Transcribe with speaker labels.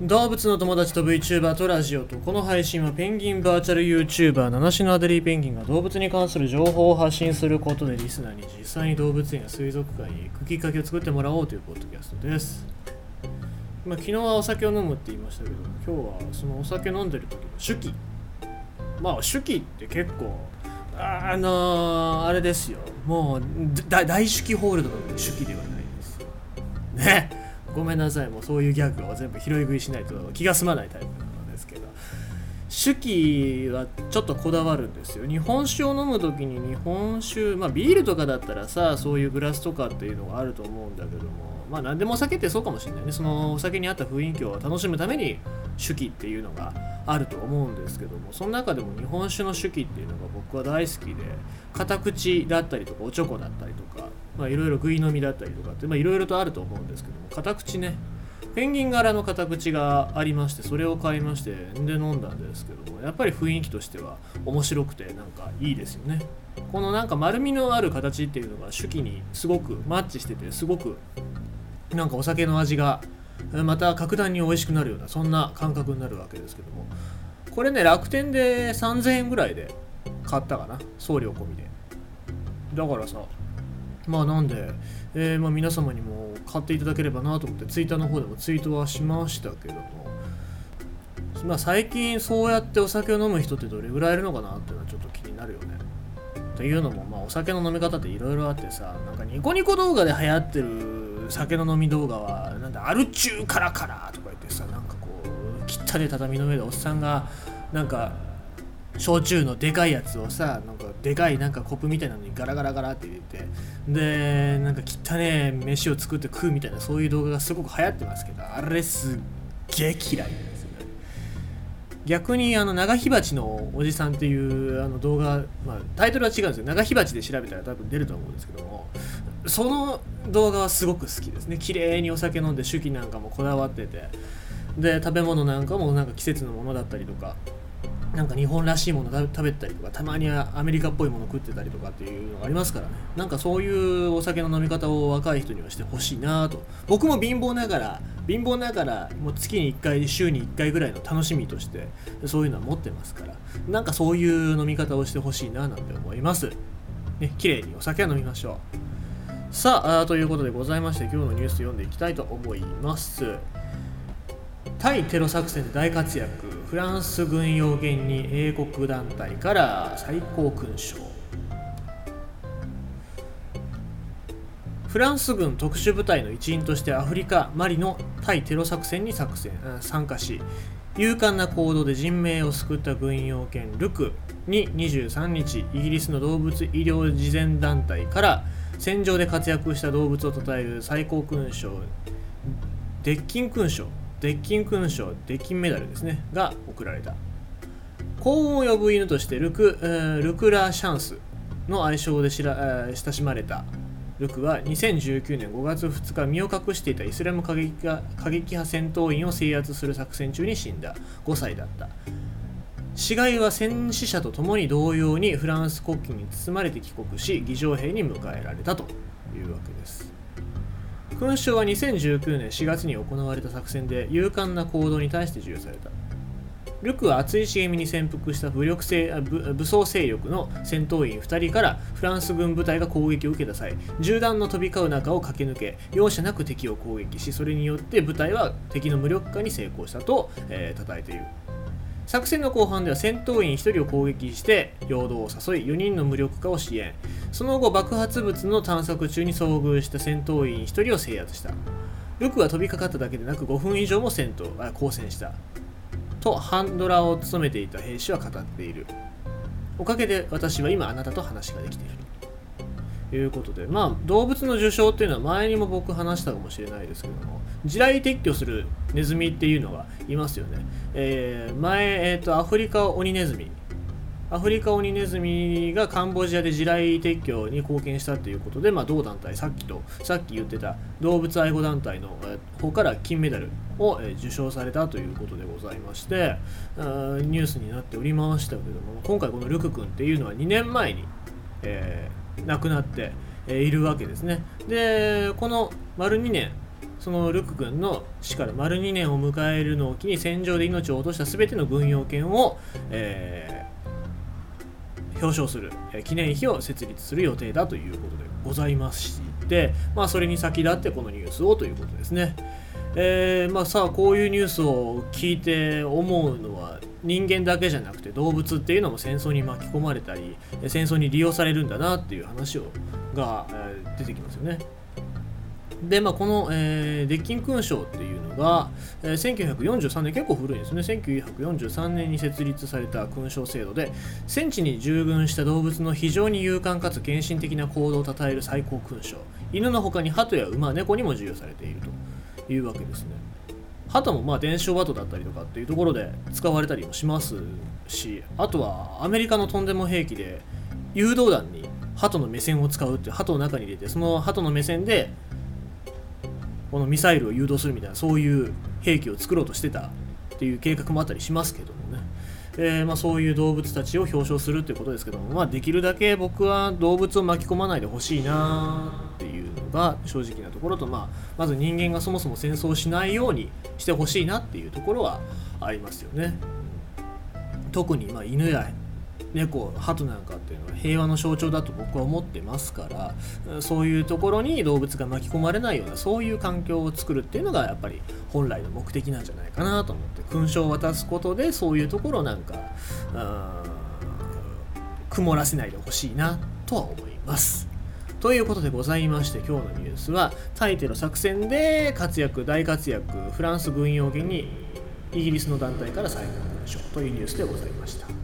Speaker 1: 動物の友達と VTuber とラジオとこの配信はペンギンバーチャル YouTuber 七種のアデリーペンギンが動物に関する情報を発信することでリスナーに実際に動物園や水族館に行くきっかけを作ってもらおうというポッドキャストです、まあ、昨日はお酒を飲むって言いましたけど今日はそのお酒飲んでる時の手記。まあ手記って結構あのーあれですよ。もう大手記ホールドの手記ではないです。ね。ごめんなさいもうそういうギャグを全部拾い食いしないと気が済まないタイプなのですけど手記はちょっとこだわるんですよ。日本酒を飲む時に日本酒まあビールとかだったらさそういうグラスとかっていうのがあると思うんだけどもまあ何でもお酒ってそうかもしれないね。そのお酒に合った雰囲気を楽しむために手記っていうのがあると思うんですけどもその中でも日本酒の手記っていうのが僕は大好きで片口だったりとかおちょこだったりとかまあいろいろ食い飲みだったりとかってまあいろいろとあると思うんですけども片口ねペンギン柄の片口がありましてそれを買いましてで飲んだんですけどもやっぱり雰囲気としては面白くてなんかいいですよね。このなんか丸みのある形っていうのが手記にすごくマッチしててすごくなんかお酒の味がまた格段に美味しくなるようなそんな感覚になるわけですけどもこれね楽天で3000円ぐらいで買ったかな送料込みで。だからさまあなんで、えーまあ、皆様にも買っていただければなと思ってツイッターの方でもツイートはしましたけどもまあ最近そうやってお酒を飲む人ってどれぐらいいるのかなっていうのはちょっと気になるよね。というのも、まあ、お酒の飲み方っていろいろあってさなんかニコニコ動画で流行ってる酒の飲み動画はなんだアルチューカラカラとか言ってさなんかこう汚ね畳の上でおっさんがなんか焼酎のでかいやつをさなんかでかいなんかコップみたいなのにガラガラガラって入れてでなんか汚ね飯を作って食うみたいなそういう動画がすごく流行ってますけどあれすっげえ嫌いなんですよね。逆にあの長火鉢のおじさんっていうあの動画、まあ、タイトルは違うんですよ。長火鉢で調べたら多分出ると思うんですけどもその動画はすごく好きですね。綺麗にお酒飲んで手記なんかもこだわっててで食べ物なんかもなんか季節のものだったりとかなんか日本らしいもの食べたりとかたまにはアメリカっぽいもの食ってたりとかっていうのがありますからね。なんかそういうお酒の飲み方を若い人にはしてほしいなと。僕も貧乏ながら貧乏ながらもう月に1回週に1回ぐらいの楽しみとしてそういうのは持ってますから。なんかそういう飲み方をしてほしいななんて思います。ね綺麗にお酒は飲みましょう。さああということでございまして今日のニュース読んでいきたいと思います。対テロ作戦で大活躍。フランス軍用元に英国団体から最高勲章。フランス軍特殊部隊の一員としてアフリカ・マリの対テロ作戦に作戦参加し勇敢な行動で人命を救った軍用犬ルク。に23日イギリスの動物医療慈善団体から戦場で活躍した動物を称える最高勲章デッキン勲章。デッキン勲章デッキンメダルですねが贈られた。幸運を呼ぶ犬としてルク,、えー、ルクラ・シャンスの愛称で知ら、えー、親しまれた。ルクは2019年5月2日身を隠していたイスラム過激過激派戦闘員を制圧する作戦中に死んだ。5歳だった。死骸は戦死者と共に同様にフランス国旗に包まれて帰国し儀仗兵に迎えられたというわけです。勲章は2019年4月に行われた作戦で勇敢な行動に対して授与された。ルクは熱い茂みに潜伏した武力勢武武装勢力の戦闘員2人からフランス軍部隊が攻撃を受けた際銃弾の飛び交う中を駆け抜け容赦なく敵を攻撃しそれによって部隊は敵の無力化に成功したと、えー、称えている。作戦の後半では戦闘員1人を攻撃して陽動を誘い4人の無力化を支援。その後爆発物の探索中に遭遇した戦闘員1人を制圧した。ルクは飛びかかっただけでなく5分以上も戦闘あ交戦した。とハンドラーを務めていた兵士は語っている。おかげで私は今あなたと話ができている。ということでまあ動物の受賞っていうのは前にも僕話したかもしれないですけども地雷撤去するネズミっていうのがいますよね、えー、前、えーと、アフリカオニネズミ。アフリカオニネズミがカンボジアで地雷撤去に貢献したということで、まあ、同団体さっきとさっき言ってた動物愛護団体の方から金メダルを受賞されたということでございましてニュースになっておりましたけども今回このルク君っていうのは2年前に、えー、亡くなっているわけですね。でこの丸2年そのルク君の死から丸2年を迎えるのを機に戦場で命を落とした全ての軍用犬を、えー、表彰する、え記念碑を設立する予定だということでございまして、まあ、それに先立ってこのニュースをということですね。えー、まあさあこういうニュースを聞いて思うのは人間だけじゃなくて動物っていうのも戦争に巻き込まれたり戦争に利用されるんだなっていう話をが、え、出てきますよね。で、まあ、この、えー、デッキン勲章っていうのが、えー、1943年、結構古いですね、1943年に設立された勲章制度で、戦地に従軍した動物の非常に勇敢かつ献身的な行動を称える最高勲章、犬の他に鳩や馬、猫にも授与されているというわけですね。鳩もまあ伝承鳩だったりとかっていうところで使われたりもしますし、あとはアメリカのとんでも兵器で誘導弾に鳩の目線を使うっていう鳩の中に入れてその鳩の目線でこのミサイルを誘導するみたいなそういう兵器を作ろうとしてたっていう計画もあったりしますけどもね、えー、まあ、そういう動物たちを表彰するっていうことですけども、まあ、できるだけ僕は動物を巻き込まないでほしいなっていうのが正直なところと、まあ、まず人間がそもそも戦争をしないようにしてほしいなっていうところはありますよね。特にま犬や猫鳩なんかっていうのは平和の象徴だと僕は思ってますからそういうところに動物が巻き込まれないようなそういう環境を作るっていうのがやっぱり本来の目的なんじゃないかなと思って勲章を渡すことでそういうところなんか曇らせないでほしいなとは思います。ということでございまして今日のニュースはタイテの作戦で活躍大活躍フランス軍用軍にイギリスの団体から再開しようというニュースでございました。